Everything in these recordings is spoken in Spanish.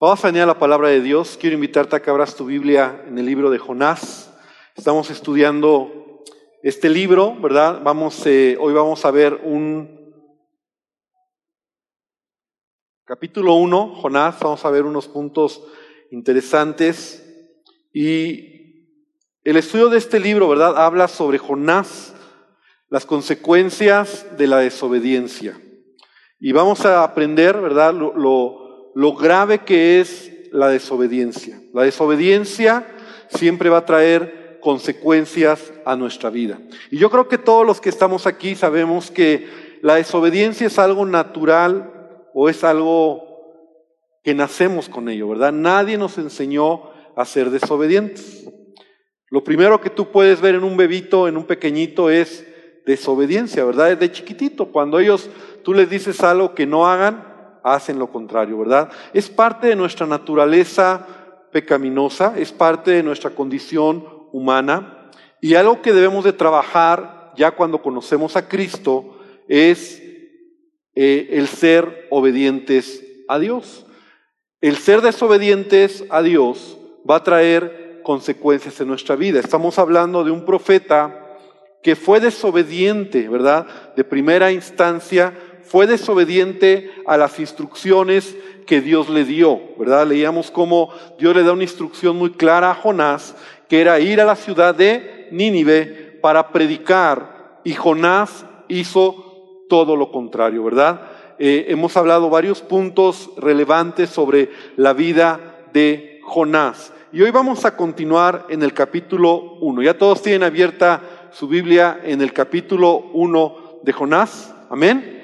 Vamos a venir la palabra de Dios. Quiero invitarte a que abras tu Biblia en el libro de Jonás. Estamos estudiando este libro, ¿verdad? Vamos, eh, hoy vamos a ver un capítulo 1, Jonás. Vamos a ver unos puntos interesantes. Y el estudio de este libro, ¿verdad? Habla sobre Jonás, las consecuencias de la desobediencia. Y vamos a aprender, ¿verdad? lo, lo lo grave que es la desobediencia. La desobediencia siempre va a traer consecuencias a nuestra vida. Y yo creo que todos los que estamos aquí sabemos que la desobediencia es algo natural o es algo que nacemos con ello, ¿verdad? Nadie nos enseñó a ser desobedientes. Lo primero que tú puedes ver en un bebito, en un pequeñito, es desobediencia, ¿verdad? De chiquitito, cuando ellos, tú les dices algo que no hagan, hacen lo contrario, ¿verdad? Es parte de nuestra naturaleza pecaminosa, es parte de nuestra condición humana y algo que debemos de trabajar ya cuando conocemos a Cristo es eh, el ser obedientes a Dios. El ser desobedientes a Dios va a traer consecuencias en nuestra vida. Estamos hablando de un profeta que fue desobediente, ¿verdad? De primera instancia fue desobediente a las instrucciones que Dios le dio, ¿verdad? Leíamos cómo Dios le da una instrucción muy clara a Jonás, que era ir a la ciudad de Nínive para predicar, y Jonás hizo todo lo contrario, ¿verdad? Eh, hemos hablado varios puntos relevantes sobre la vida de Jonás. Y hoy vamos a continuar en el capítulo 1. Ya todos tienen abierta su Biblia en el capítulo 1 de Jonás. Amén.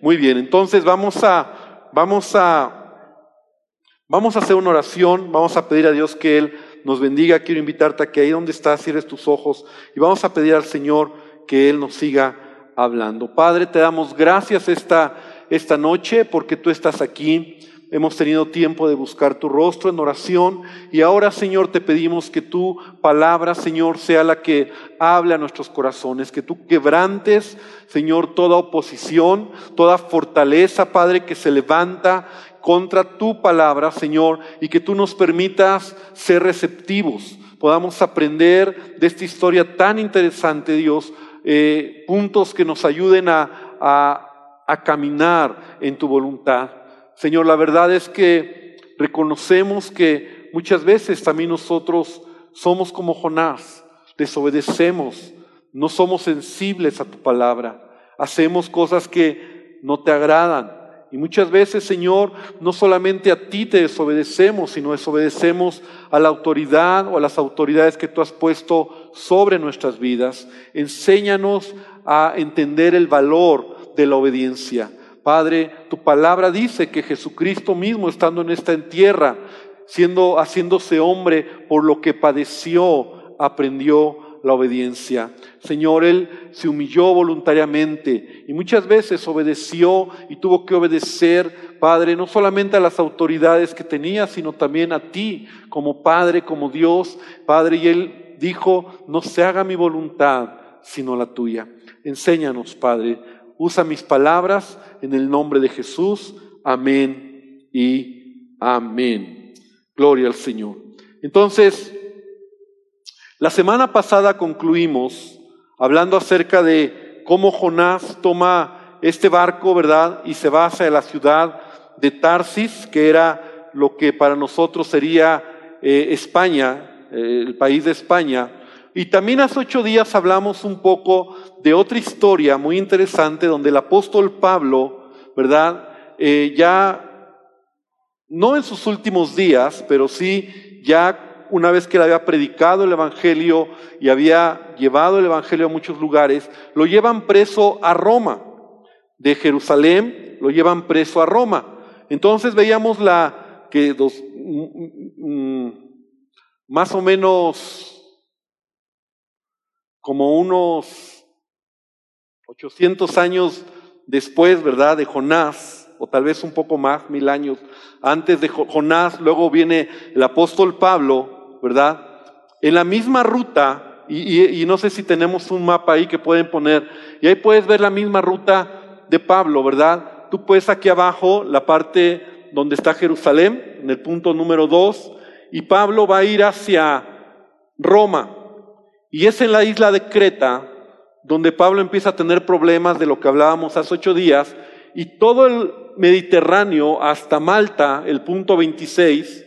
Muy bien, entonces vamos a, vamos a, vamos a hacer una oración, vamos a pedir a Dios que Él nos bendiga. Quiero invitarte a que ahí donde estás cierres tus ojos y vamos a pedir al Señor que Él nos siga hablando. Padre, te damos gracias esta, esta noche porque tú estás aquí hemos tenido tiempo de buscar tu rostro en oración y ahora, Señor, te pedimos que tu palabra, Señor, sea la que hable a nuestros corazones, que tú quebrantes, Señor, toda oposición, toda fortaleza, Padre, que se levanta contra tu palabra, Señor, y que tú nos permitas ser receptivos, podamos aprender de esta historia tan interesante, Dios, eh, puntos que nos ayuden a, a, a caminar en tu voluntad. Señor, la verdad es que reconocemos que muchas veces también nosotros somos como Jonás, desobedecemos, no somos sensibles a tu palabra, hacemos cosas que no te agradan. Y muchas veces, Señor, no solamente a ti te desobedecemos, sino desobedecemos a la autoridad o a las autoridades que tú has puesto sobre nuestras vidas. Enséñanos a entender el valor de la obediencia. Padre, tu palabra dice que Jesucristo mismo, estando en esta tierra, siendo, haciéndose hombre por lo que padeció, aprendió la obediencia. Señor, Él se humilló voluntariamente y muchas veces obedeció y tuvo que obedecer, Padre, no solamente a las autoridades que tenía, sino también a ti como Padre, como Dios, Padre. Y Él dijo, no se haga mi voluntad, sino la tuya. Enséñanos, Padre, usa mis palabras en el nombre de Jesús. Amén y amén. Gloria al Señor. Entonces, la semana pasada concluimos hablando acerca de cómo Jonás toma este barco, ¿verdad? Y se va hacia la ciudad de Tarsis, que era lo que para nosotros sería eh, España, eh, el país de España. Y también hace ocho días hablamos un poco de otra historia muy interesante donde el apóstol Pablo, ¿verdad? Eh, ya, no en sus últimos días, pero sí ya una vez que él había predicado el Evangelio y había llevado el Evangelio a muchos lugares, lo llevan preso a Roma. De Jerusalén lo llevan preso a Roma. Entonces veíamos la que dos, mm, mm, mm, más o menos como unos 800 años después, ¿verdad?, de Jonás, o tal vez un poco más, mil años antes de Jonás, luego viene el apóstol Pablo, ¿verdad? En la misma ruta, y, no sé si tenemos un mapa ahí que pueden poner, y ahí puedes ver la misma ruta de Pablo, ¿verdad? Tú puedes aquí abajo, la parte donde está Jerusalén, en el punto número dos, y Pablo va a ir hacia Roma. Y es en la isla de Creta donde Pablo empieza a tener problemas de lo que hablábamos hace ocho días, y todo el Mediterráneo hasta Malta, el punto 26,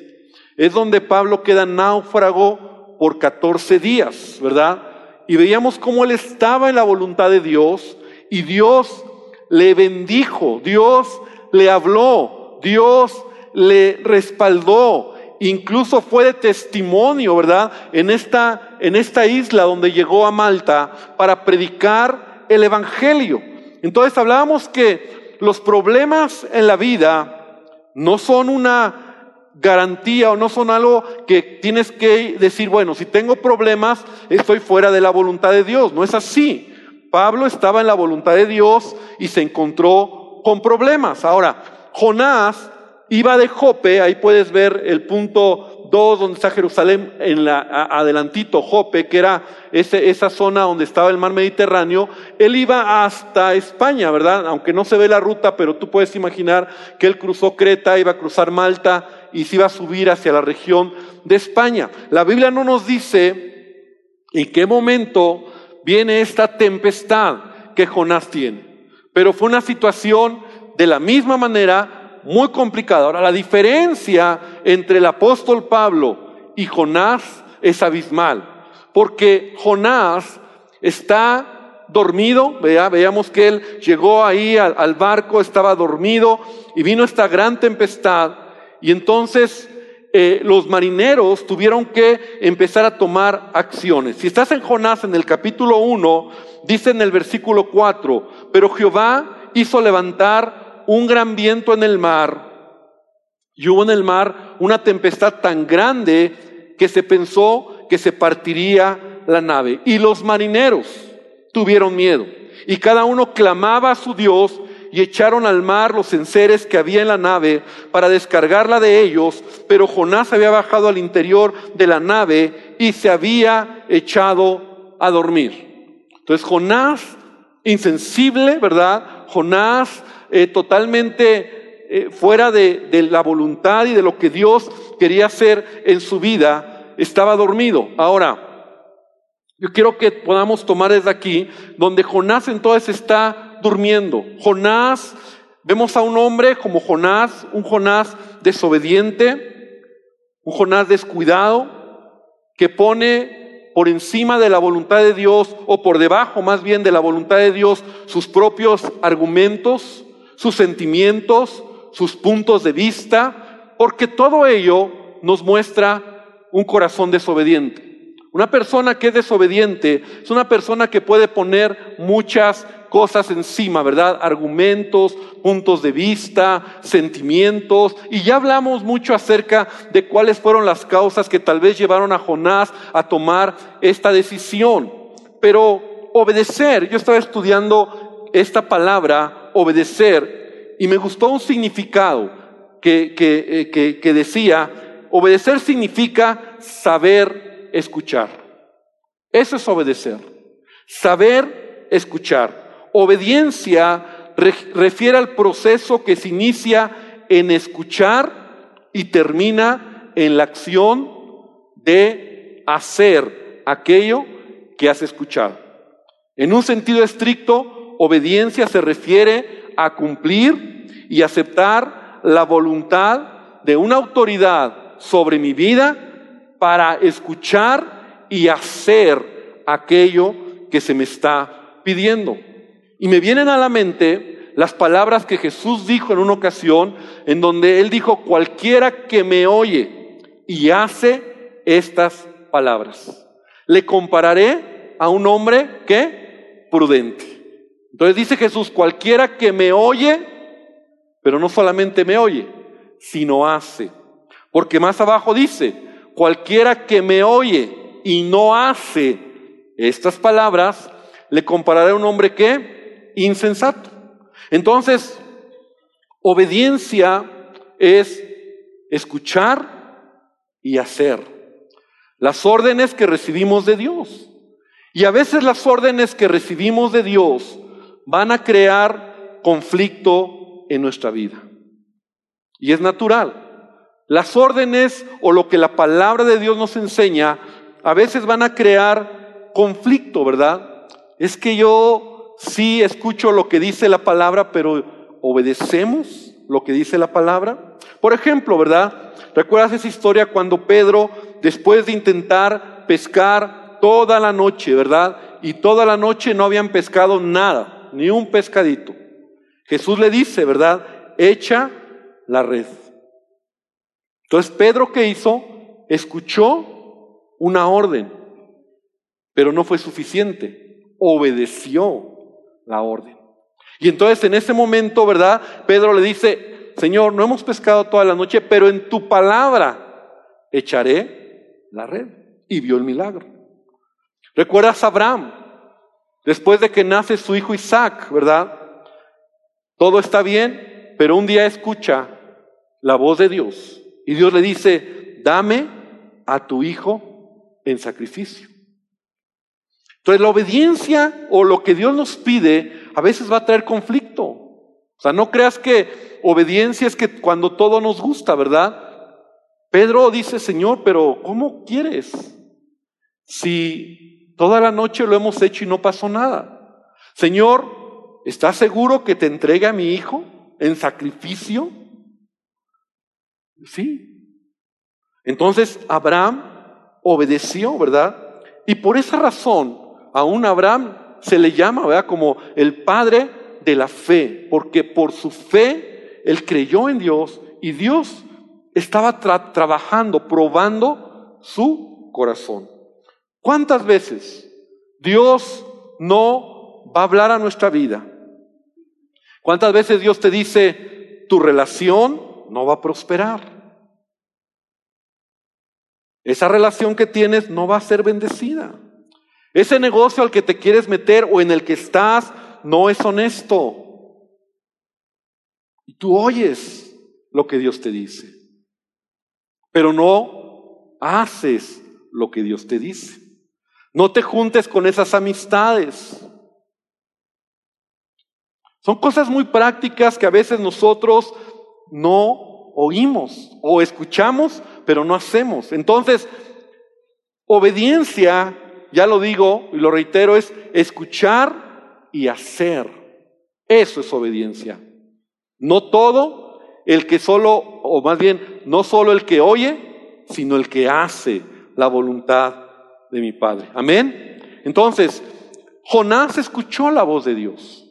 es donde Pablo queda náufrago por 14 días, ¿verdad? Y veíamos cómo él estaba en la voluntad de Dios y Dios le bendijo, Dios le habló, Dios le respaldó, incluso fue de testimonio, ¿verdad? En esta, en esta isla donde llegó a Malta para predicar el Evangelio. Entonces hablábamos que los problemas en la vida no son una garantía o no son algo que tienes que decir, bueno, si tengo problemas, estoy fuera de la voluntad de Dios. No es así. Pablo estaba en la voluntad de Dios y se encontró con problemas. Ahora, Jonás iba de Jope, ahí puedes ver el punto 2 donde está Jerusalén, en la, adelantito Jope, que era esa zona donde estaba el mar Mediterráneo, él iba hasta España, ¿verdad? Aunque no se ve la ruta, pero tú puedes imaginar que él cruzó Creta, iba a cruzar Malta y se iba a subir hacia la región de España. La Biblia no nos dice en qué momento viene esta tempestad que Jonás tiene, pero fue una situación de la misma manera muy complicada. Ahora, la diferencia entre el apóstol Pablo y Jonás es abismal, porque Jonás está dormido, vea, veamos que él llegó ahí al, barco, estaba dormido y vino esta gran tempestad y entonces eh, los marineros tuvieron que empezar a tomar acciones. Si estás en Jonás en el capítulo 1, dice en el versículo 4, pero Jehová hizo levantar un gran viento en el mar y hubo en el mar una tempestad tan grande que se pensó que se partiría la nave. Y los marineros tuvieron miedo y cada uno clamaba a su Dios y echaron al mar los enseres que había en la nave para descargarla de ellos, pero Jonás había bajado al interior de la nave y se había echado a dormir. Entonces Jonás, insensible, ¿verdad? Jonás eh, totalmente eh, fuera de, de la voluntad y de lo que Dios quería hacer en su vida, estaba dormido. Ahora, yo quiero que podamos tomar desde aquí, donde Jonás entonces está durmiendo. Jonás, vemos a un hombre como Jonás, un Jonás desobediente, un Jonás descuidado, que pone por encima de la voluntad de Dios, o por debajo más bien de la voluntad de Dios, sus propios argumentos, sus sentimientos, sus puntos de vista, porque todo ello nos muestra un corazón desobediente. Una persona que es desobediente es una persona que puede poner muchas cosas encima, ¿verdad? Argumentos, puntos de vista, sentimientos. Y ya hablamos mucho acerca de cuáles fueron las causas que tal vez llevaron a Jonás a tomar esta decisión. Pero obedecer, yo estaba estudiando esta palabra obedecer y me gustó un significado que, eh, que, que, decía, obedecer significa saber escuchar. Eso es obedecer. Saber escuchar. Obediencia refiere al proceso que se inicia en escuchar y termina en la acción de hacer aquello que has escuchado. En un sentido estricto, obediencia se refiere a cumplir y aceptar la voluntad de una autoridad sobre mi vida para escuchar y hacer aquello que se me está pidiendo. Y me vienen a la mente las palabras que Jesús dijo en una ocasión, en donde Él dijo, cualquiera que me oye y hace estas palabras, le compararé a un hombre que prudente. Entonces dice Jesús, cualquiera que me oye, pero no solamente me oye, sino hace. Porque más abajo dice, cualquiera que me oye y no hace estas palabras, le compararé a un hombre que insensato. Entonces, obediencia es escuchar y hacer las órdenes que recibimos de Dios. Y a veces las órdenes que recibimos de Dios van a crear conflicto en nuestra vida. Y es natural. Las órdenes o lo que la palabra de Dios nos enseña a veces van a crear conflicto, ¿verdad? Es que yo sí escucho lo que dice la palabra, pero obedecemos lo que dice la palabra. Por ejemplo, ¿verdad? ¿Recuerdas esa historia cuando Pedro, después de intentar pescar toda la noche, ¿verdad? Y toda la noche no habían pescado nada, ni un pescadito. Jesús le dice, ¿verdad? Echa la red. Entonces Pedro, ¿qué hizo? Escuchó una orden, pero no fue suficiente. Obedeció la orden. Y entonces en ese momento, ¿verdad? Pedro le dice, Señor, no hemos pescado toda la noche, pero en tu palabra echaré la red. Y vio el milagro. ¿Recuerdas a Abraham? Después de que nace su hijo Isaac, ¿verdad? Todo está bien, pero un día escucha la voz de Dios y Dios le dice, dame a tu hijo en sacrificio. Entonces la obediencia o lo que Dios nos pide a veces va a traer conflicto. O sea, no creas que obediencia es que cuando todo nos gusta, ¿verdad? Pedro dice, Señor, pero ¿cómo quieres? Si toda la noche lo hemos hecho y no pasó nada. Señor, ¿estás seguro que te entregue a mi hijo en sacrificio? Sí. Entonces Abraham obedeció, ¿verdad? Y por esa razón, aún Abraham se le llama, ¿verdad? Como el padre de la fe, porque por su fe él creyó en Dios y Dios estaba trabajando, probando su corazón. ¿Cuántas veces Dios no va a hablar a nuestra vida? ¿Cuántas veces Dios te dice, tu relación no va a prosperar? Esa relación que tienes no va a ser bendecida. Ese negocio al que te quieres meter o en el que estás no es honesto. Y tú oyes lo que Dios te dice, pero no haces lo que Dios te dice. No te juntes con esas amistades. Son cosas muy prácticas que a veces nosotros no oímos o escuchamos, pero no hacemos. Entonces, obediencia, ya lo digo y lo reitero, es escuchar y hacer. Eso es obediencia. No todo el que solo, o más bien, no solo el que oye, sino el que hace la voluntad de mi Padre. Amén. Entonces, Jonás escuchó la voz de Dios.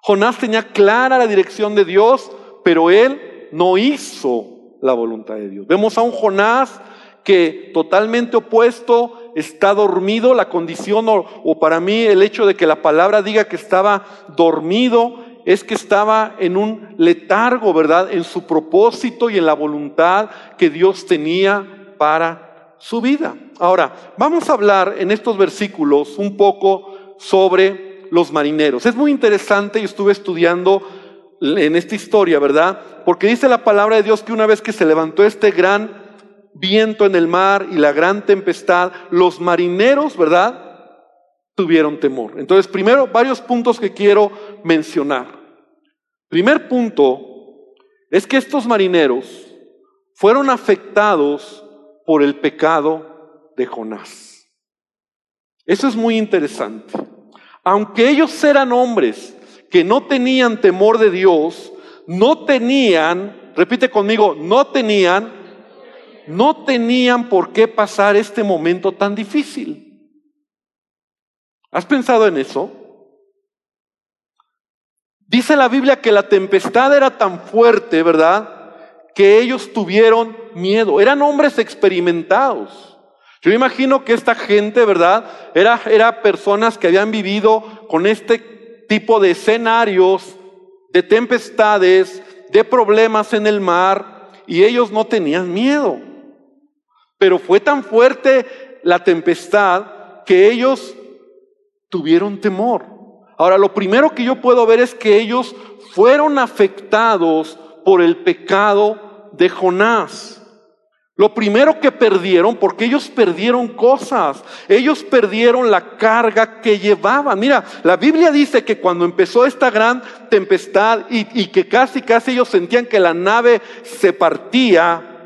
Jonás tenía clara la dirección de Dios, pero él no hizo la voluntad de Dios. Vemos a un Jonás que totalmente opuesto está dormido, la condición o, o, para mí el hecho de que la palabra diga que estaba dormido es que estaba en un letargo, ¿verdad? En su propósito y en la voluntad que Dios tenía para su vida. Ahora, vamos a hablar en estos versículos un poco sobre los marineros. Es muy interesante, yo estuve estudiando en esta historia, ¿verdad? Porque dice la palabra de Dios que una vez que se levantó este gran viento en el mar y la gran tempestad, los marineros, ¿verdad? Tuvieron temor. Entonces, primero, varios puntos que quiero mencionar. Primer punto es que estos marineros fueron afectados por el pecado de Jonás. Eso es muy interesante. Aunque ellos eran hombres que no tenían temor de Dios, no tenían, repite conmigo, no tenían, no tenían por qué pasar este momento tan difícil. ¿Has pensado en eso? Dice la Biblia que la tempestad era tan fuerte, ¿verdad? Que ellos tuvieron miedo. Eran hombres experimentados. Yo imagino que esta gente, ¿verdad? Era, era personas que habían vivido con este tipo de escenarios, de tempestades, de problemas en el mar, y ellos no tenían miedo. Pero fue tan fuerte la tempestad que ellos tuvieron temor. Ahora, lo primero que yo puedo ver es que ellos fueron afectados por el pecado de Jonás. Lo primero que perdieron, porque ellos perdieron cosas, ellos perdieron la carga que llevaban. Mira, la Biblia dice que cuando empezó esta gran tempestad y, que casi, casi ellos sentían que la nave se partía,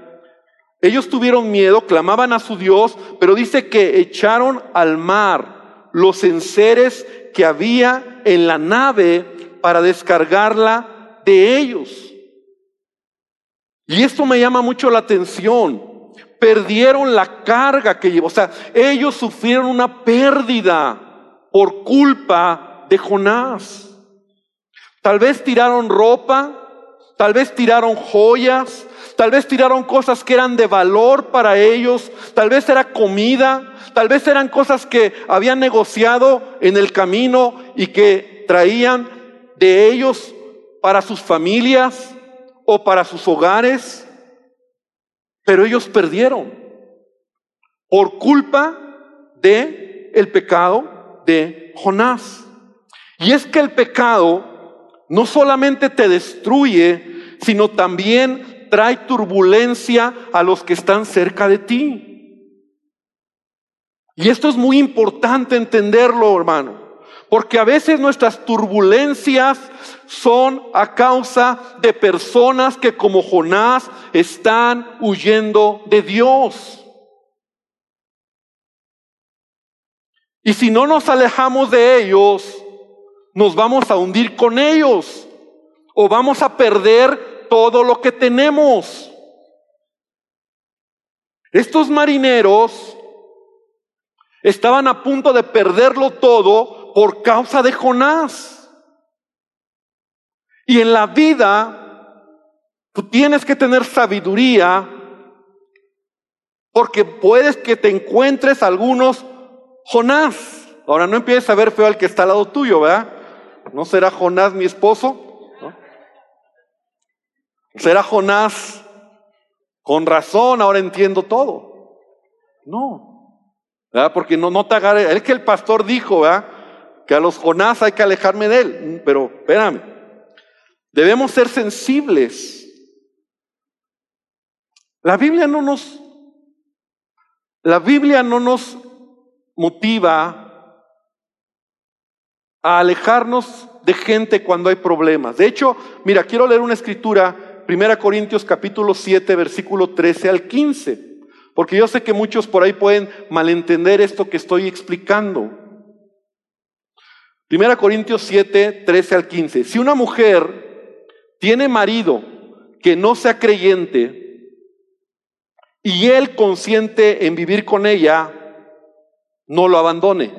ellos tuvieron miedo, clamaban a su Dios, pero dice que echaron al mar los enseres que había en la nave para descargarla de ellos. Y esto me llama mucho la atención. Perdieron la carga que llevó. O sea, ellos sufrieron una pérdida por culpa de Jonás. Tal vez tiraron ropa, tal vez tiraron joyas, tal vez tiraron cosas que eran de valor para ellos, tal vez era comida, tal vez eran cosas que habían negociado en el camino y que traían de ellos para sus familias o para sus hogares, pero ellos perdieron por culpa de el pecado de Jonás. Y es que el pecado no solamente te destruye, sino también trae turbulencia a los que están cerca de ti. Y esto es muy importante entenderlo, hermano. Porque a veces nuestras turbulencias son a causa de personas que como Jonás están huyendo de Dios. Y si no nos alejamos de ellos, nos vamos a hundir con ellos o vamos a perder todo lo que tenemos. Estos marineros estaban a punto de perderlo todo por causa de Jonás. Y en la vida, tú tienes que tener sabiduría porque puedes que te encuentres algunos Jonás. Ahora no empieces a ver feo al que está al lado tuyo, ¿verdad? ¿No será Jonás mi esposo? ¿Será Jonás? Con razón, ahora entiendo todo. No. ¿verdad? Porque no, no te agarre. Es que el pastor dijo, ¿verdad? que a los Jonás hay que alejarme de él. Pero espérame, debemos ser sensibles. La Biblia no nos, la Biblia no nos motiva a alejarnos de gente cuando hay problemas. De hecho, mira, quiero leer una escritura, 1 Corintios capítulo 7, versículo 13 al 15, porque yo sé que muchos por ahí pueden malentender esto que estoy explicando. Primera Corintios 7, 13 al 15. Si una mujer tiene marido que no sea creyente y él consiente en vivir con ella, no lo abandone.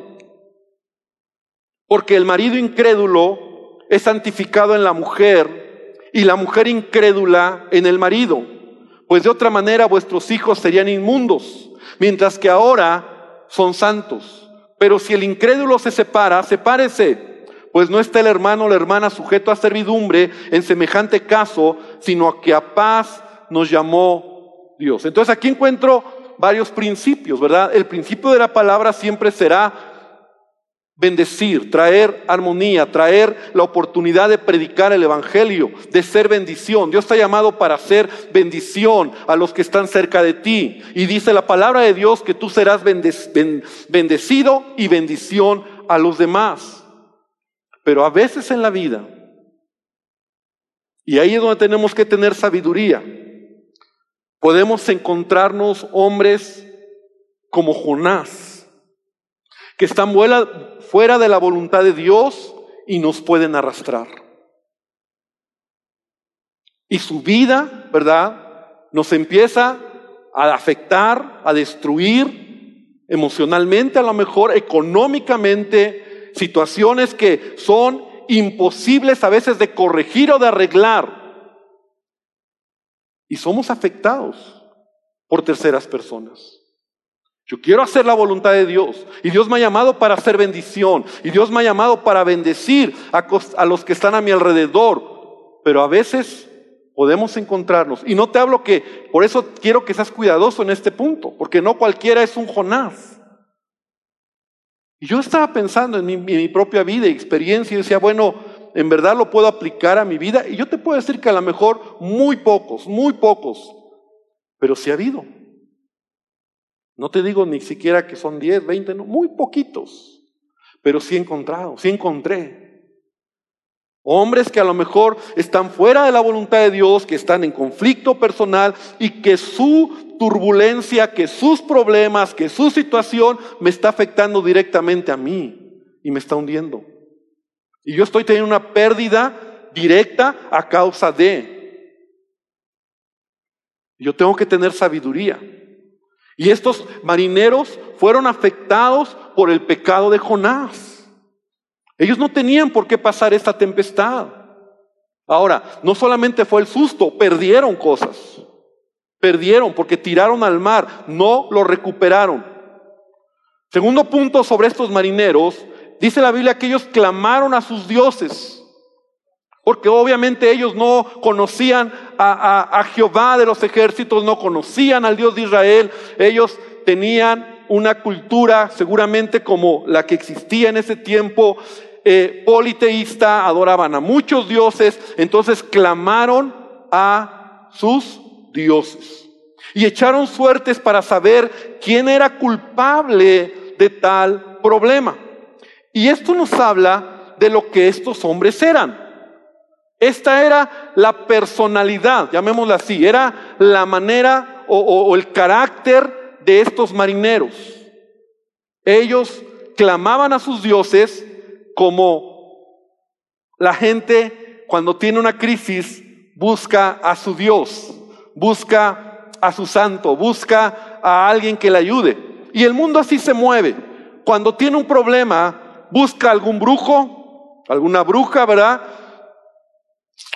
Porque el marido incrédulo es santificado en la mujer y la mujer incrédula en el marido. Pues de otra manera vuestros hijos serían inmundos, mientras que ahora son santos. Pero si el incrédulo se separa, sepárese, pues no está el hermano o la hermana sujeto a servidumbre en semejante caso, sino a que a paz nos llamó Dios. Entonces aquí encuentro varios principios, ¿verdad? El principio de la palabra siempre será bendecir, traer armonía, traer la oportunidad de predicar el Evangelio, de ser bendición. Dios está llamado para ser bendición a los que están cerca de ti. Y dice la palabra de Dios que tú serás bendecido y bendición a los demás. Pero a veces en la vida, y ahí es donde tenemos que tener sabiduría, podemos encontrarnos hombres como Jonás, que están fuera de la voluntad de Dios y nos pueden arrastrar. Y su vida, ¿verdad? Nos empieza a afectar, a destruir emocionalmente, a lo mejor económicamente, situaciones que son imposibles a veces de corregir o de arreglar. Y somos afectados por terceras personas. Yo quiero hacer la voluntad de Dios. Y Dios me ha llamado para hacer bendición. Y Dios me ha llamado para bendecir a, los que están a mi alrededor. Pero a veces podemos encontrarnos. Y no te hablo que, por eso quiero que seas cuidadoso en este punto. Porque no cualquiera es un Jonás. Y yo estaba pensando en mi, propia vida y experiencia y decía, bueno, en verdad lo puedo aplicar a mi vida. Y yo te puedo decir que a lo mejor muy pocos, muy pocos. Pero sí ha habido. No te digo ni siquiera que son 10, 20, no, muy poquitos. Pero sí he encontrado, sí encontré. Hombres que a lo mejor están fuera de la voluntad de Dios, que están en conflicto personal y que su turbulencia, que sus problemas, que su situación me está afectando directamente a mí y me está hundiendo. Y yo estoy teniendo una pérdida directa a causa de. Yo tengo que tener sabiduría. Y estos marineros fueron afectados por el pecado de Jonás. Ellos no tenían por qué pasar esta tempestad. Ahora, no solamente fue el susto, perdieron cosas. Perdieron porque tiraron al mar, no lo recuperaron. Segundo punto sobre estos marineros, dice la Biblia que ellos clamaron a sus dioses. Porque obviamente ellos no conocían a, Jehová de los ejércitos, no conocían al Dios de Israel. Ellos tenían una cultura seguramente como la que existía en ese tiempo, eh, politeísta, adoraban a muchos dioses, entonces clamaron a sus dioses. Y echaron suertes para saber quién era culpable de tal problema. Y esto nos habla de lo que estos hombres eran. Esta era la personalidad, llamémosla así, era la manera o, el carácter de estos marineros. Ellos clamaban a sus dioses como la gente cuando tiene una crisis busca a su Dios, busca a su santo, busca a alguien que le ayude. Y el mundo así se mueve. Cuando tiene un problema, busca algún brujo, alguna bruja, ¿verdad?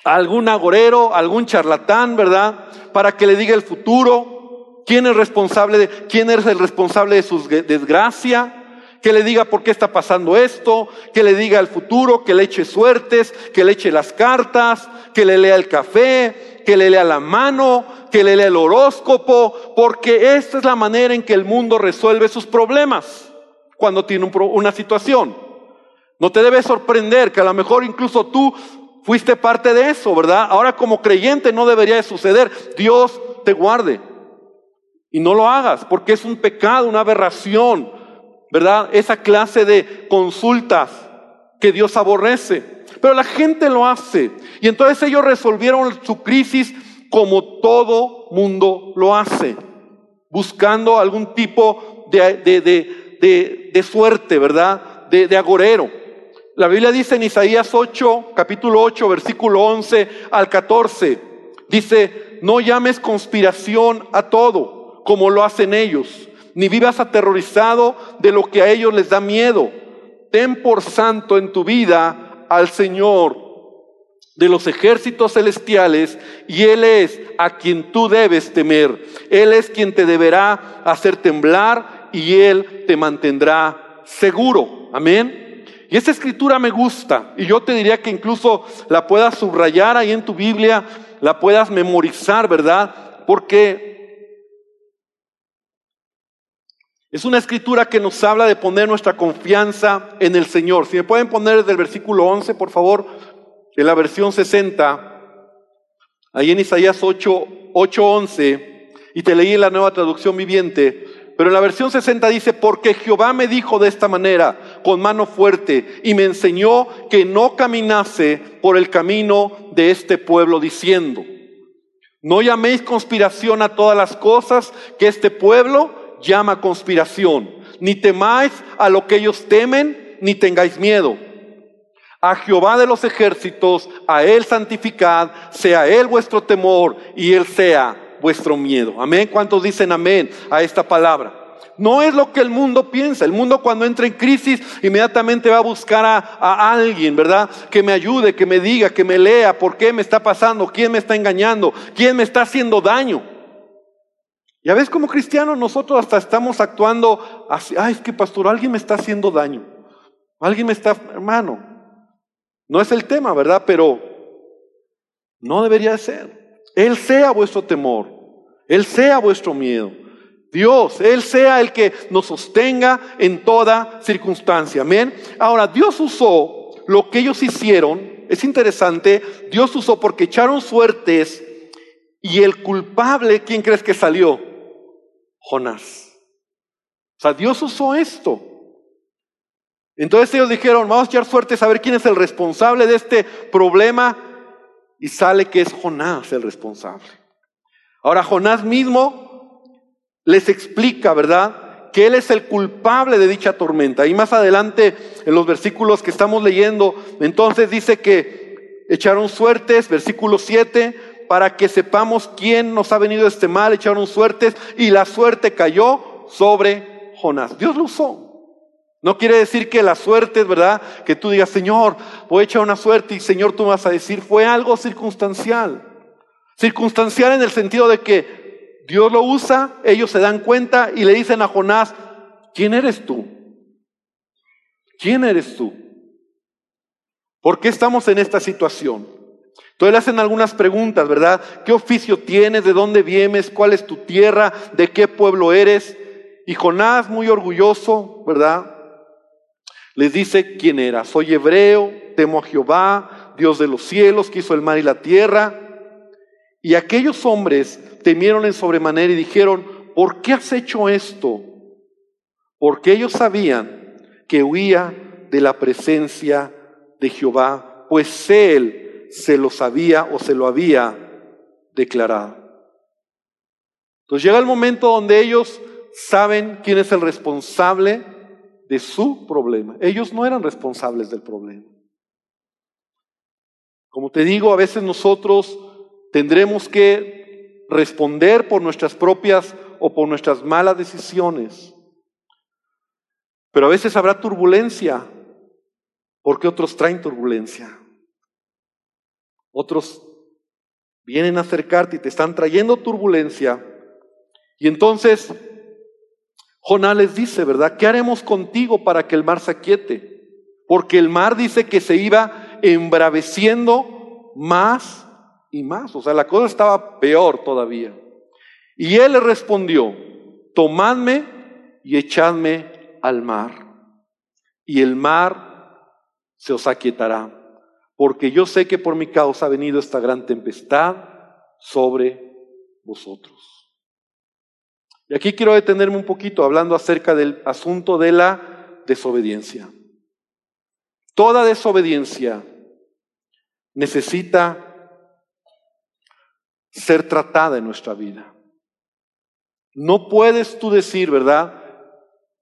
algún agorero, algún charlatán, ¿verdad? Para que le diga el futuro, quién es responsable de, quién es el responsable de su desgracia, que le diga por qué está pasando esto, que le diga el futuro, que le eche suertes, que le eche las cartas, que le lea el café, que le lea la mano, que le lea el horóscopo, porque esta es la manera en que el mundo resuelve sus problemas cuando tiene una situación. No te debe sorprender que a lo mejor incluso tú Fuiste parte de eso, ¿verdad? Ahora como creyente no debería de suceder. Dios te guarde. Y no lo hagas, porque es un pecado, una aberración, ¿verdad? Esa clase de consultas que Dios aborrece. Pero la gente lo hace. Y entonces ellos resolvieron su crisis como todo mundo lo hace, buscando algún tipo de, de, de suerte, ¿verdad? de agorero. La Biblia dice en Isaías 8, capítulo 8, versículo 11 al 14, dice, no llames conspiración a todo, como lo hacen ellos, ni vivas aterrorizado de lo que a ellos les da miedo. Ten por santo en tu vida al Señor de los ejércitos celestiales, y Él es a quien tú debes temer. Él es quien te deberá hacer temblar y Él te mantendrá seguro. Amén. Y esta escritura me gusta y yo te diría que incluso la puedas subrayar ahí en tu Biblia, la puedas memorizar, ¿verdad? Porque es una escritura que nos habla de poner nuestra confianza en el Señor. Si me pueden poner desde el versículo 11, por favor, en la versión 60, ahí en Isaías 8, 8 11, y te leí en la nueva traducción viviente, pero en la versión 60 dice, porque Jehová me dijo de esta manera, con mano fuerte, y me enseñó que no caminase por el camino de este pueblo, diciendo, no llaméis conspiración a todas las cosas que este pueblo llama conspiración, ni temáis a lo que ellos temen, ni tengáis miedo. A Jehová de los ejércitos, a Él santificad, sea Él vuestro temor y Él sea vuestro miedo. Amén. ¿Cuántos dicen amén a esta palabra? No es lo que el mundo piensa. El mundo cuando entra en crisis inmediatamente va a buscar a, alguien, ¿verdad? Que me ayude, que me diga, que me lea por qué me está pasando, quién me está engañando, quién me está haciendo daño. Ya ves como cristianos nosotros hasta estamos actuando así, ay, es que pastor, alguien me está haciendo daño. Alguien me está, hermano. No es el tema, ¿verdad? Pero no debería ser. Él sea vuestro temor. Él sea vuestro miedo. Dios, Él sea el que nos sostenga en toda circunstancia. Amén. Ahora, Dios usó lo que ellos hicieron. Es interesante. Dios usó porque echaron suertes y el culpable, ¿quién crees que salió? Jonás. O sea, Dios usó esto. Entonces ellos dijeron, vamos a echar suerte a saber quién es el responsable de este problema. Y sale que es Jonás el responsable. Ahora Jonás mismo les explica, ¿verdad? Que él es el culpable de dicha tormenta. Y más adelante, en los versículos que estamos leyendo, entonces dice que echaron suertes, versículo 7, para que sepamos quién nos ha venido este mal, echaron suertes y la suerte cayó sobre Jonás. Dios lo usó. No quiere decir que la suerte es verdad, que tú digas, Señor, voy a echar una suerte y Señor, tú vas a decir, fue algo circunstancial. Circunstancial en el sentido de que Dios lo usa, ellos se dan cuenta y le dicen a Jonás, ¿quién eres tú? ¿Quién eres tú? ¿Por qué estamos en esta situación? Entonces le hacen algunas preguntas, ¿verdad? ¿Qué oficio tienes? ¿De dónde vienes? ¿Cuál es tu tierra? ¿De qué pueblo eres? Y Jonás, muy orgulloso, ¿verdad? Les dice quién era. Soy hebreo, temo a Jehová, Dios de los cielos, que hizo el mar y la tierra. Y aquellos hombres temieron en sobremanera y dijeron, ¿por qué has hecho esto? Porque ellos sabían que huía de la presencia de Jehová, pues él se lo sabía o se lo había declarado. Entonces llega el momento donde ellos saben quién es el responsable de su problema. Ellos no eran responsables del problema. Como te digo, a veces nosotros tendremos que responder por nuestras propias o por nuestras malas decisiones. Pero a veces habrá turbulencia porque otros traen turbulencia. Otros vienen a acercarte y te están trayendo turbulencia. Y entonces Jonás les dice, ¿verdad? ¿Qué haremos contigo para que el mar se aquiete? Porque el mar dice que se iba embraveciendo más y más. O sea, la cosa estaba peor todavía. Y él le respondió, tomadme y echadme al mar. Y el mar se os aquietará. Porque yo sé que por mi causa ha venido esta gran tempestad sobre vosotros. Y aquí quiero detenerme un poquito hablando acerca del asunto de la desobediencia. Toda desobediencia necesita ser tratada en nuestra vida. No puedes tú decir, ¿verdad?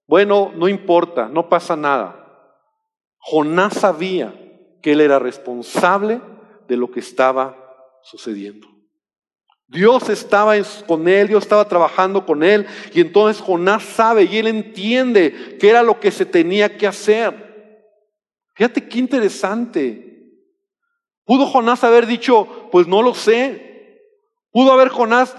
Bueno, no importa, no pasa nada. Jonás sabía que él era responsable de lo que estaba sucediendo. Dios estaba con él, Dios estaba trabajando con él y entonces Jonás sabe y él entiende que era lo que se tenía que hacer. Fíjate qué interesante. Pudo Jonás haber dicho, pues no lo sé. Pudo haber Jonás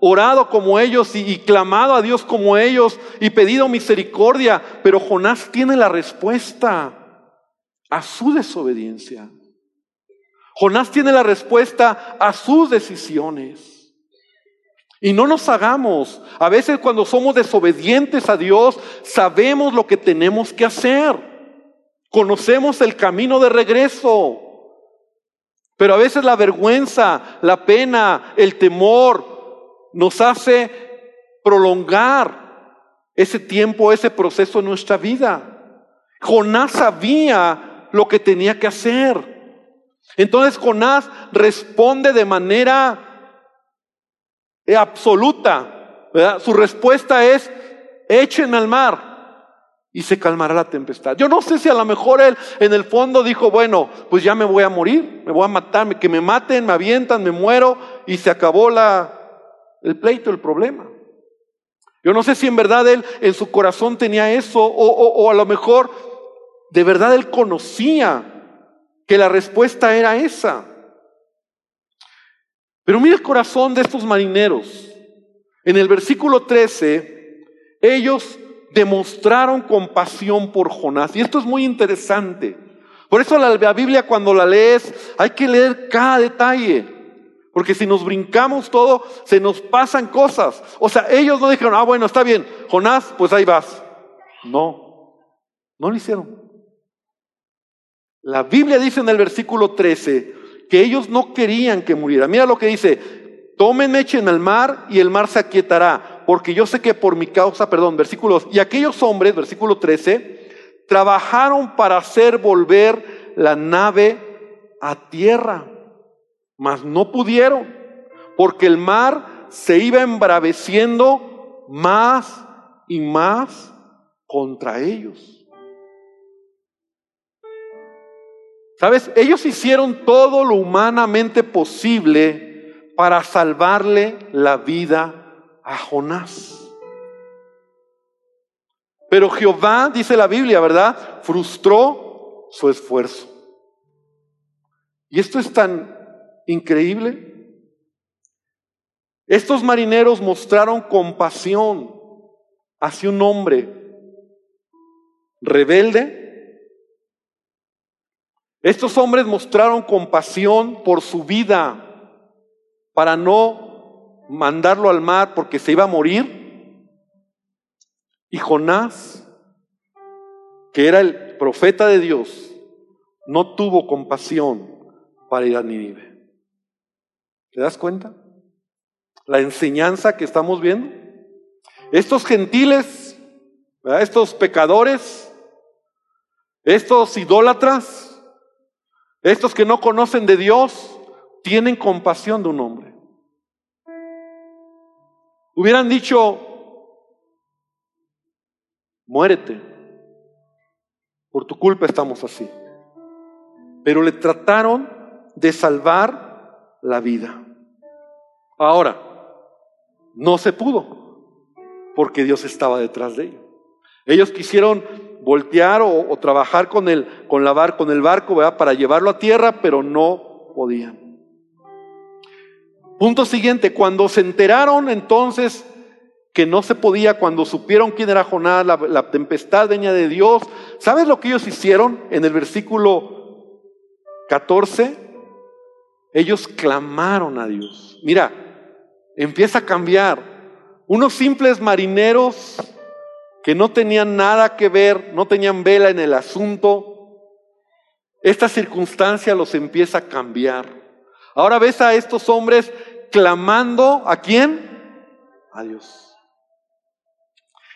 orado como ellos y, y, clamado a Dios como ellos y pedido misericordia, pero Jonás tiene la respuesta a su desobediencia. Jonás tiene la respuesta a sus decisiones. Y no nos hagamos. A veces cuando somos desobedientes a Dios, sabemos lo que tenemos que hacer. Conocemos el camino de regreso. Pero a veces la vergüenza, la pena, el temor nos hace prolongar ese tiempo, ese proceso en nuestra vida. Jonás sabía lo que tenía que hacer. Entonces Jonás responde de manera absoluta. Su respuesta es, échenme al mar y se calmará la tempestad. Yo no sé si a lo mejor él en el fondo dijo, bueno, pues ya me voy a morir, me voy a matar, que me maten, me avientan, me muero y se acabó la, el pleito, el problema. Yo no sé si en verdad él en su corazón tenía eso o, o a lo mejor de verdad él conocía que la respuesta era esa. Pero mira el corazón de estos marineros. En el versículo 13, ellos demostraron compasión por Jonás. Y esto es muy interesante. Por eso la, Biblia cuando la lees hay que leer cada detalle. Porque si nos brincamos todo, se nos pasan cosas. O sea, ellos no dijeron, ah, bueno, está bien, Jonás, pues ahí vas. No, no lo hicieron. La Biblia dice en el versículo 13, que ellos no querían que muriera. Mira lo que dice, tómenme, échenme al mar y el mar se aquietará, porque yo sé que por mi causa, perdón, versículos, y aquellos hombres, versículo 13, trabajaron para hacer volver la nave a tierra, mas no pudieron, porque el mar se iba embraveciendo más y más contra ellos. ¿Sabes? Ellos hicieron todo lo humanamente posible para salvarle la vida a Jonás. Pero Jehová, dice la Biblia, ¿verdad? Frustró su esfuerzo. Y esto es tan increíble. Estos marineros mostraron compasión hacia un hombre rebelde, estos hombres mostraron compasión por su vida para no mandarlo al mar porque se iba a morir. Y Jonás, que era el profeta de Dios, no tuvo compasión para ir a Nínive. ¿Te das cuenta? La enseñanza que estamos viendo. Estos gentiles, estos pecadores, estos idólatras, estos que no conocen de Dios tienen compasión de un hombre. Hubieran dicho, muérete, por tu culpa estamos así. Pero le trataron de salvar la vida. Ahora, no se pudo, porque Dios estaba detrás de ellos. Ellos quisieron voltear o, trabajar con el, con, la bar, con el barco para llevarlo a tierra, pero no podían. Punto siguiente, cuando se enteraron entonces que no se podía, cuando supieron quién era Jonás, la, la tempestad venía de Dios, ¿sabes lo que ellos hicieron en el versículo 14? Ellos clamaron a Dios. Mira, empieza a cambiar. Unos simples marineros que no tenían nada que ver, no tenían vela en el asunto, esta circunstancia los empieza a cambiar. Ahora ves a estos hombres clamando a quién? A Dios.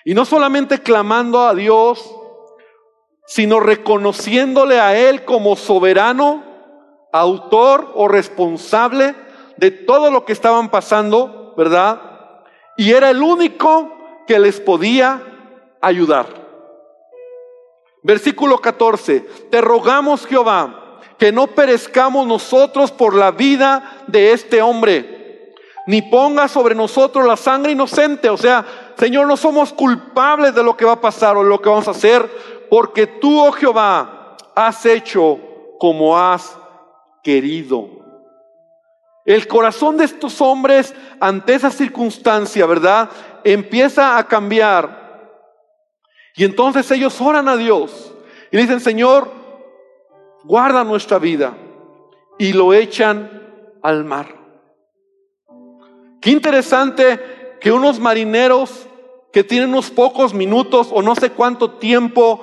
Y no solamente clamando a Dios, sino reconociéndole a Él como soberano, autor o responsable de todo lo que estaban pasando, ¿verdad? Y era el único que les podía ayudar. Versículo 14, te rogamos Jehová que no perezcamos nosotros por la vida de este hombre, ni ponga sobre nosotros la sangre inocente. O sea, Señor, no somos culpables de lo que va a pasar o lo que vamos a hacer, porque tú, oh Jehová, has hecho como has querido. El corazón de estos hombres ante esa circunstancia, ¿verdad? Empieza a cambiar y entonces ellos oran a Dios y dicen, Señor, guarda nuestra vida. Y lo echan al mar. Qué interesante que unos marineros que tienen unos pocos minutos o no sé cuánto tiempo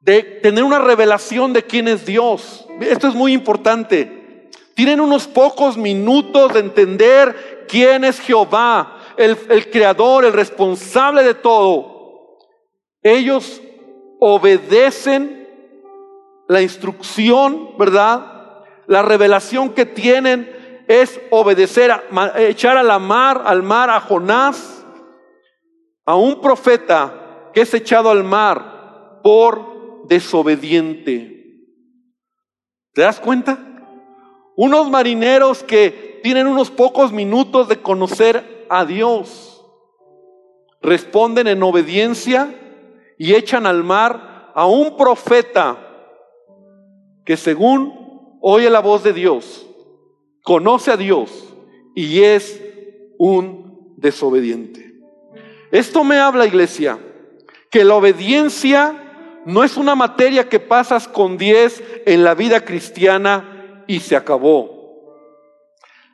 de tener una revelación de quién es Dios. Esto es muy importante. Tienen unos pocos minutos de entender quién es Jehová, el, el creador, el responsable de todo. Ellos obedecen la instrucción, ¿verdad? La revelación que tienen es obedecer, echar a la mar, al mar a Jonás, a un profeta que es echado al mar por desobediente. ¿Te das cuenta? Unos marineros que tienen unos pocos minutos de conocer a Dios, responden en obediencia y echan al mar a un profeta que según oye la voz de Dios, conoce a Dios y es un desobediente. Esto me habla, iglesia, que la obediencia no es una materia que pasas con 10 en la vida cristiana y se acabó.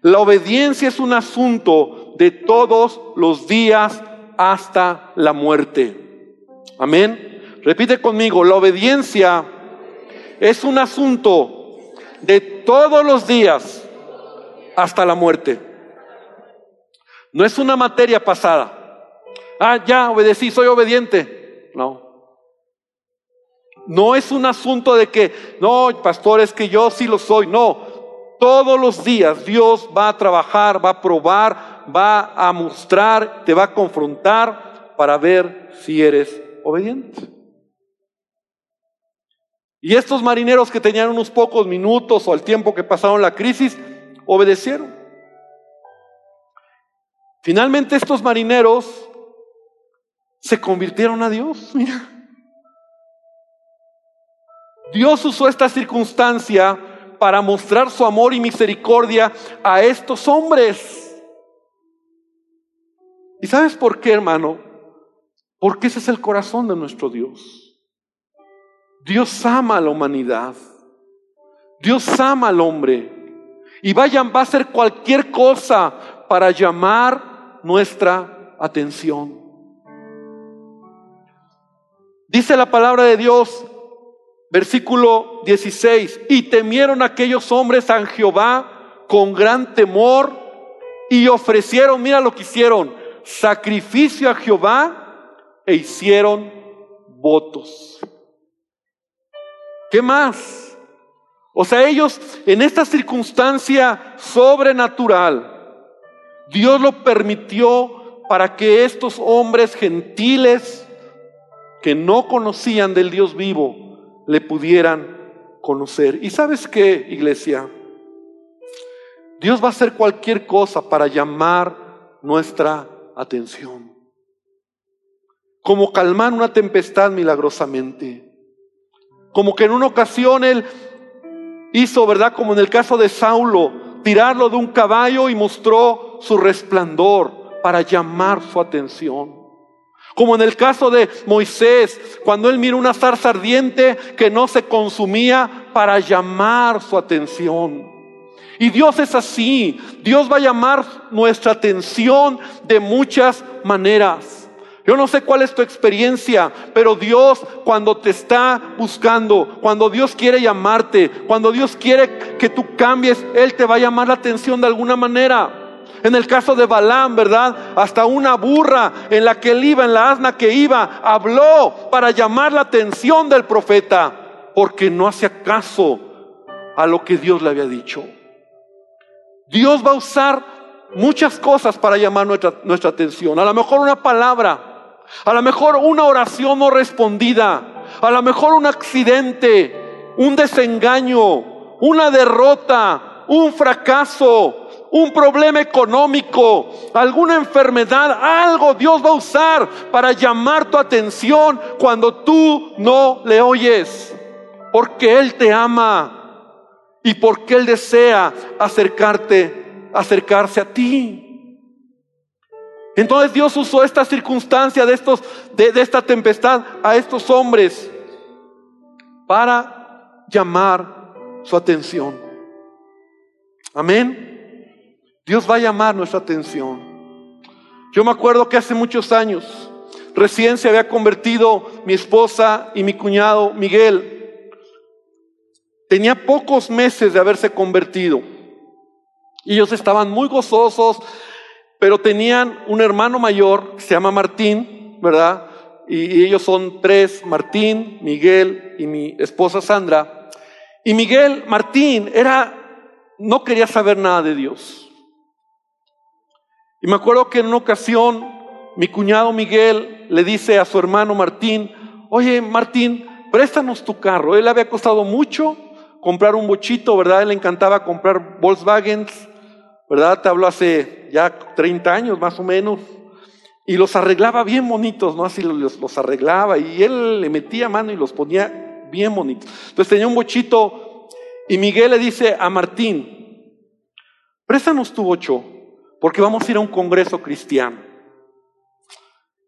La obediencia es un asunto de todos los días hasta la muerte. Amén. Repite conmigo, la obediencia es un asunto de todos los días hasta la muerte. No es una materia pasada. Ah, ya obedecí, soy obediente. No. No es un asunto de que, no, pastor, es que yo sí lo soy. No. Todos los días Dios va a trabajar, va a probar, va a mostrar, te va a confrontar para ver si eres obediente. Y estos marineros que tenían unos pocos minutos o al tiempo que pasaron la crisis, obedecieron. Finalmente estos marineros se convirtieron a Dios. Mira. Dios usó esta circunstancia para mostrar su amor y misericordia a estos hombres. ¿Y sabes por qué, hermano? Porque ese es el corazón de nuestro Dios. Dios ama a la humanidad. Dios ama al hombre. Y vayan, va a hacer cualquier cosa para llamar nuestra atención. Dice la palabra de Dios, versículo 16, y temieron aquellos hombres a Jehová con gran temor y ofrecieron, mira lo que hicieron, sacrificio a Jehová e hicieron votos. ¿Qué más? O sea, ellos en esta circunstancia sobrenatural, Dios lo permitió para que estos hombres gentiles que no conocían del Dios vivo le pudieran conocer. ¿Y sabes qué, iglesia? Dios va a hacer cualquier cosa para llamar nuestra atención. Como calmar una tempestad milagrosamente. Como que en una ocasión él hizo, ¿verdad? Como en el caso de Saulo, tirarlo de un caballo y mostró su resplandor para llamar su atención. Como en el caso de Moisés, cuando él miró una zarza ardiente que no se consumía para llamar su atención. Y Dios es así. Dios va a llamar nuestra atención de muchas maneras. Yo no sé cuál es tu experiencia, pero Dios cuando te está buscando, cuando Dios quiere llamarte, cuando Dios quiere que tú cambies, Él te va a llamar la atención de alguna manera. En el caso de Balaam, ¿verdad? Hasta una burra en la que él iba, en la asna que iba, habló para llamar la atención del profeta, porque no hacía caso a lo que Dios le había dicho. Dios va a usar muchas cosas para llamar nuestra, nuestra atención. A lo mejor una palabra, a lo mejor una oración no respondida. A lo mejor un accidente, un desengaño, una derrota, un fracaso, un problema económico, alguna enfermedad, algo Dios va a usar para llamar tu atención cuando tú no le oyes. Porque Él te ama y porque Él desea acercarte, acercarse a ti. Entonces Dios usó esta circunstancia de, estos, de, esta tempestad a estos hombres para llamar su atención. Amén. Dios va a llamar nuestra atención. Yo me acuerdo que hace muchos años recién se había convertido mi esposa y mi cuñado Miguel. Tenía pocos meses de haberse convertido. Y ellos estaban muy gozosos, pero tenían un hermano mayor, se llama Martín, ¿verdad? Y, ellos son tres, Martín, Miguel y mi esposa Sandra. Y Miguel, Martín, era, no quería saber nada de Dios. Y me acuerdo que en una ocasión mi cuñado Miguel le dice a su hermano Martín, oye Martín, préstanos tu carro. Él había costado mucho comprar un bochito, ¿verdad? Él le encantaba comprar Volkswagens ¿verdad? Te hablo hace ya 30 años más o menos. Y los arreglaba bien bonitos, ¿no? Así los, los arreglaba y él le metía mano y los ponía bien bonitos. Entonces tenía un bochito y Miguel le dice a Martín, préstanos tu bocho porque vamos a ir a un congreso cristiano.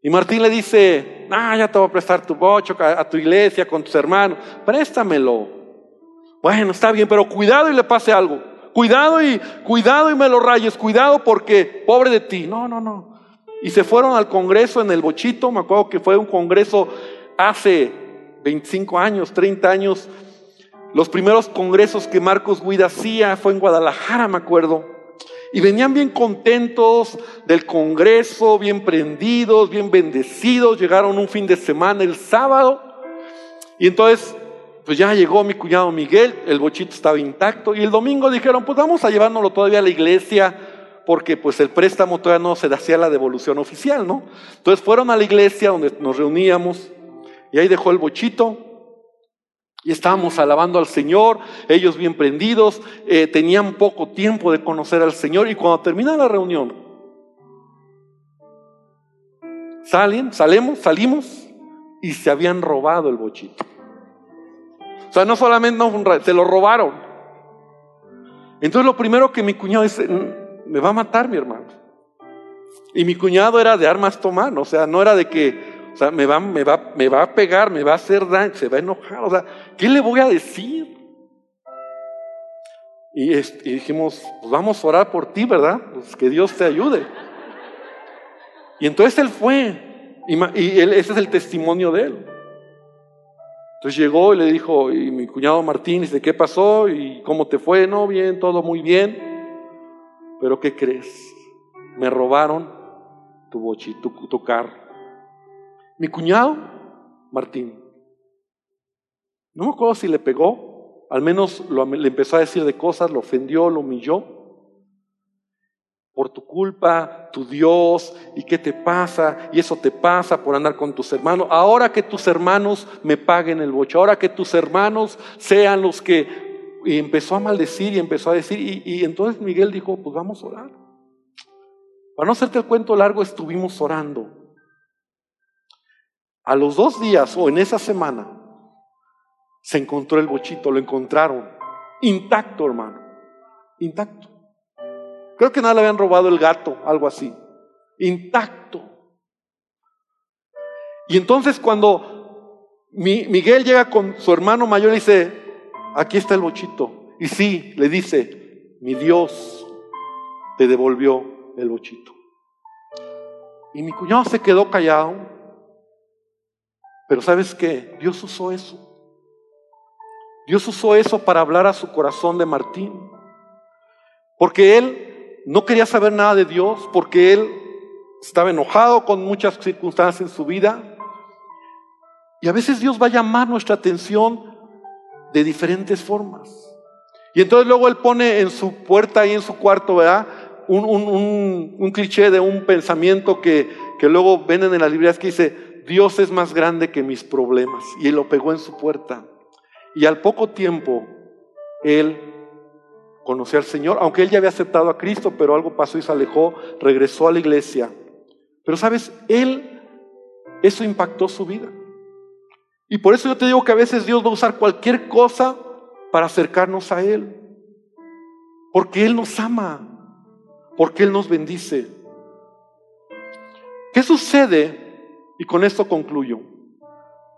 Y Martín le dice, ah, ya te voy a prestar tu bocho a tu iglesia con tus hermanos, préstamelo. Bueno, está bien, pero cuidado y le pase algo cuidado y cuidado y me lo rayes, cuidado porque pobre de ti. No, no, no. Y se fueron al congreso en el Bochito, me acuerdo que fue un congreso hace 25 años, 30 años. Los primeros congresos que Marcos Guida hacía fue en Guadalajara, me acuerdo. Y venían bien contentos del Congreso, bien prendidos, bien bendecidos. Llegaron un fin de semana el sábado. Y entonces, pues ya llegó mi cuñado Miguel, el bochito estaba intacto. Y el domingo dijeron, pues vamos a llevárnoslo todavía a la iglesia, porque pues el préstamo todavía no se hacía la devolución oficial, ¿no? Entonces fueron a la iglesia donde nos reuníamos. Y ahí dejó el bochito. Y estábamos alabando al Señor, ellos bien prendidos, eh, tenían poco tiempo de conocer al Señor y cuando termina la reunión, salen, salimos, salimos y se habían robado el bochito. O sea, no solamente no, se lo robaron. Entonces lo primero que mi cuñado dice, mm, me va a matar mi hermano. Y mi cuñado era de armas tomar, o sea, no era de que o sea, me va, me, va, me va a pegar, me va a hacer daño, se va a enojar. O sea, ¿qué le voy a decir? Y, dijimos, pues vamos a orar por ti, ¿verdad? Pues que Dios te ayude. Y entonces él fue. Y, ese es el testimonio de él. Entonces llegó y le dijo, y mi cuñado Martín dice, ¿qué pasó? ¿Y cómo te fue? No, bien, todo muy bien. Pero ¿qué crees? Me robaron tu bochito, tu, tu carro. Mi cuñado, Martín, no me acuerdo si le pegó, al menos le empezó a decir de cosas, lo ofendió, lo humilló. Por tu culpa, tu Dios, y qué te pasa, y eso te pasa por andar con tus hermanos. Ahora que tus hermanos me paguen el bocho, ahora que tus hermanos sean los que. Y empezó a maldecir y empezó a decir, y entonces Miguel dijo: Pues vamos a orar. Para no hacerte el cuento largo, estuvimos orando. A los dos días o en esa semana se encontró el bochito, lo encontraron intacto, hermano, intacto. Creo que nada le habían robado el gato, algo así, intacto. Y entonces cuando Miguel llega con su hermano mayor y dice, aquí está el bochito. Y sí, le dice, mi Dios te devolvió el bochito. Y mi cuñado se quedó callado pero ¿sabes qué? Dios usó eso. Dios usó eso para hablar a su corazón de Martín. Porque él no quería saber nada de Dios, porque él estaba enojado con muchas circunstancias en su vida. Y a veces Dios va a llamar nuestra atención de diferentes formas. Y entonces luego él pone en su puerta y en su cuarto, ¿verdad? Un, un cliché de un pensamiento que, que luego ven en las librerías que dice, Dios es más grande que mis problemas. Y él lo pegó en su puerta. Y al poco tiempo, él conoció al Señor, aunque él ya había aceptado a Cristo, pero algo pasó y se alejó, regresó a la iglesia. Pero sabes, él, eso impactó su vida. Y por eso yo te digo que a veces Dios va a usar cualquier cosa para acercarnos a Él. Porque Él nos ama, porque Él nos bendice. ¿Qué sucede y con esto concluyo.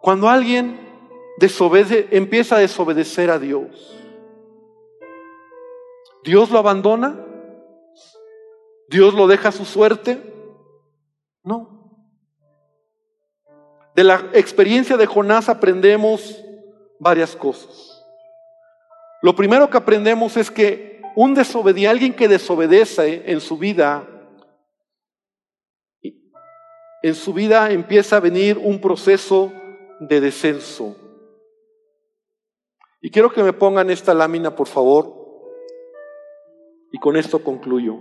Cuando alguien desobede, empieza a desobedecer a Dios, ¿Dios lo abandona? ¿Dios lo deja a su suerte? No. De la experiencia de Jonás aprendemos varias cosas. Lo primero que aprendemos es que un desobediente, alguien que desobedece en su vida, en su vida empieza a venir un proceso de descenso. Y quiero que me pongan esta lámina, por favor, y con esto concluyo.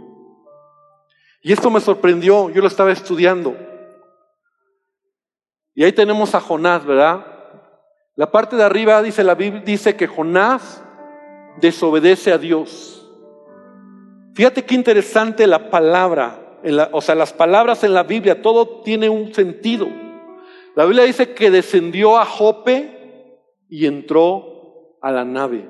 Y esto me sorprendió, yo lo estaba estudiando. Y ahí tenemos a Jonás, ¿verdad? La parte de arriba dice la Biblia dice que Jonás desobedece a Dios. Fíjate qué interesante la palabra o sea, las palabras en la Biblia, todo tiene un sentido. La Biblia dice que descendió a Jope y entró a la nave.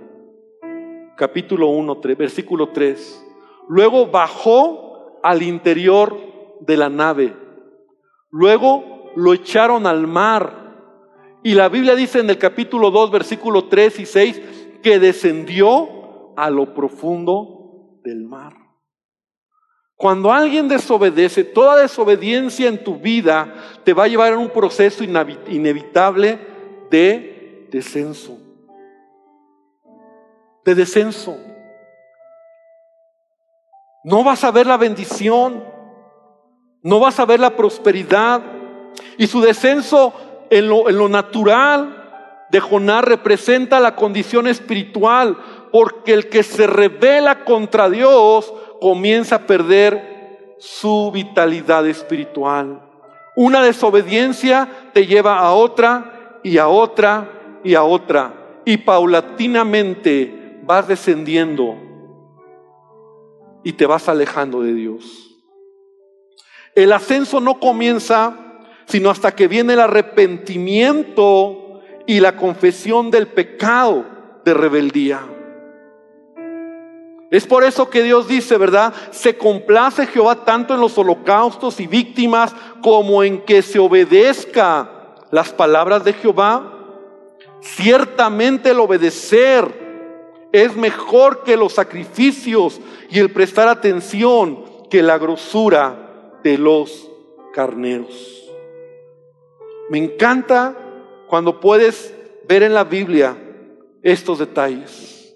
Capítulo 1, versículo 3. Luego bajó al interior de la nave. Luego lo echaron al mar. Y la Biblia dice en el capítulo 2, versículo 3 y 6, que descendió a lo profundo del mar. Cuando alguien desobedece, toda desobediencia en tu vida te va a llevar a un proceso inevitable de descenso. De descenso. No vas a ver la bendición, no vas a ver la prosperidad. Y su descenso en lo, en lo natural de Jonás representa la condición espiritual, porque el que se revela contra Dios comienza a perder su vitalidad espiritual. Una desobediencia te lleva a otra y a otra y a otra. Y paulatinamente vas descendiendo y te vas alejando de Dios. El ascenso no comienza sino hasta que viene el arrepentimiento y la confesión del pecado de rebeldía. Es por eso que Dios dice, ¿verdad? Se complace Jehová tanto en los holocaustos y víctimas como en que se obedezca las palabras de Jehová. Ciertamente el obedecer es mejor que los sacrificios y el prestar atención que la grosura de los carneros. Me encanta cuando puedes ver en la Biblia estos detalles.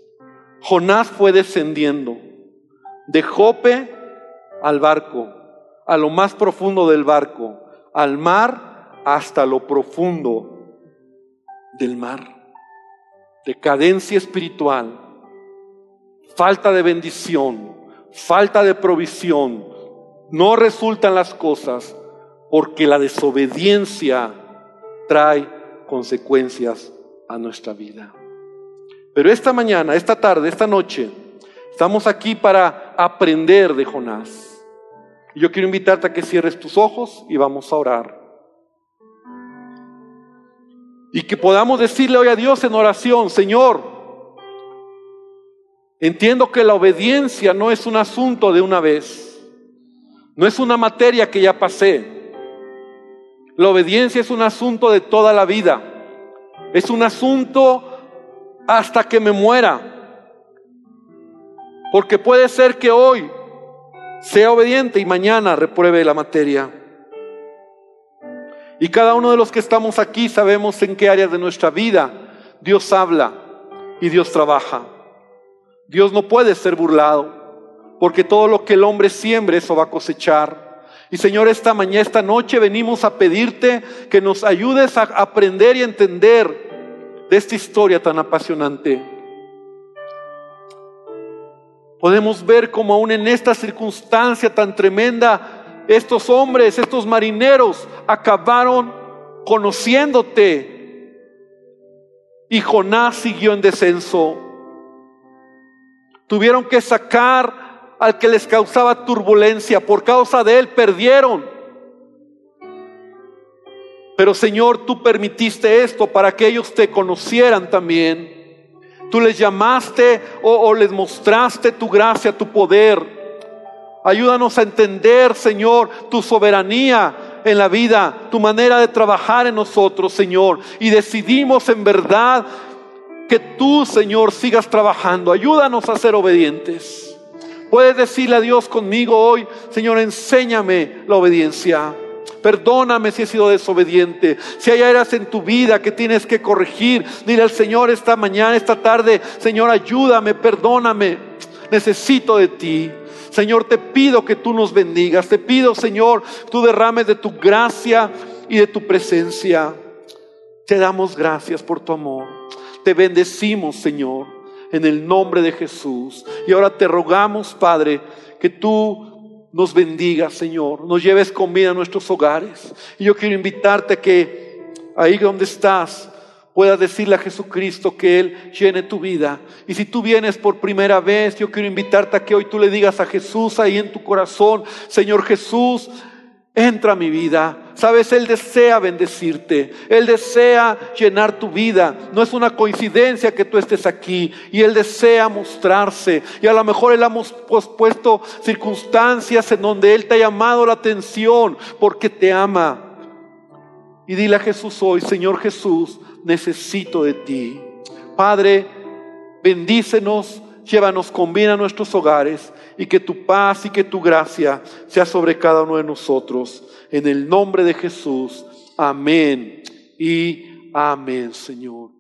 Jonás fue descendiendo de Jope al barco, a lo más profundo del barco, al mar hasta lo profundo del mar. Decadencia espiritual, falta de bendición, falta de provisión, no resultan las cosas porque la desobediencia trae consecuencias a nuestra vida. Pero esta mañana, esta tarde, esta noche, estamos aquí para aprender de Jonás. Y yo quiero invitarte a que cierres tus ojos y vamos a orar. Y que podamos decirle hoy a Dios en oración, Señor, entiendo que la obediencia no es un asunto de una vez, no es una materia que ya pasé. La obediencia es un asunto de toda la vida. Es un asunto hasta que me muera. Porque puede ser que hoy sea obediente y mañana repruebe la materia. Y cada uno de los que estamos aquí sabemos en qué áreas de nuestra vida Dios habla y Dios trabaja. Dios no puede ser burlado, porque todo lo que el hombre siembre, eso va a cosechar. Y Señor, esta mañana, esta noche venimos a pedirte que nos ayudes a aprender y entender de esta historia tan apasionante. Podemos ver cómo aún en esta circunstancia tan tremenda, estos hombres, estos marineros acabaron conociéndote. Y Jonás siguió en descenso. Tuvieron que sacar al que les causaba turbulencia. Por causa de él perdieron. Pero Señor, tú permitiste esto para que ellos te conocieran también. Tú les llamaste o, les mostraste tu gracia, tu poder. Ayúdanos a entender, Señor, tu soberanía en la vida, tu manera de trabajar en nosotros, Señor. Y decidimos en verdad que tú, Señor, sigas trabajando. Ayúdanos a ser obedientes. Puedes decirle a Dios conmigo hoy, Señor, enséñame la obediencia. Perdóname si he sido desobediente. Si hay áreas en tu vida que tienes que corregir, dile al Señor esta mañana, esta tarde, Señor, ayúdame, perdóname. Necesito de ti. Señor, te pido que tú nos bendigas. Te pido, Señor, tú derrames de tu gracia y de tu presencia. Te damos gracias por tu amor. Te bendecimos, Señor en el nombre de Jesús. Y ahora te rogamos, Padre, que tú nos bendigas, Señor, nos lleves comida a nuestros hogares. Y yo quiero invitarte a que ahí donde estás, puedas decirle a Jesucristo que Él llene tu vida. Y si tú vienes por primera vez, yo quiero invitarte a que hoy tú le digas a Jesús ahí en tu corazón, Señor Jesús, entra a mi vida. Sabes, Él desea bendecirte, Él desea llenar tu vida. No es una coincidencia que tú estés aquí y Él desea mostrarse. Y a lo mejor Él ha puesto circunstancias en donde Él te ha llamado la atención porque te ama. Y dile a Jesús hoy, Señor Jesús, necesito de ti. Padre, bendícenos llévanos con bien a nuestros hogares y que tu paz y que tu gracia sea sobre cada uno de nosotros. En el nombre de Jesús. Amén y amén, Señor.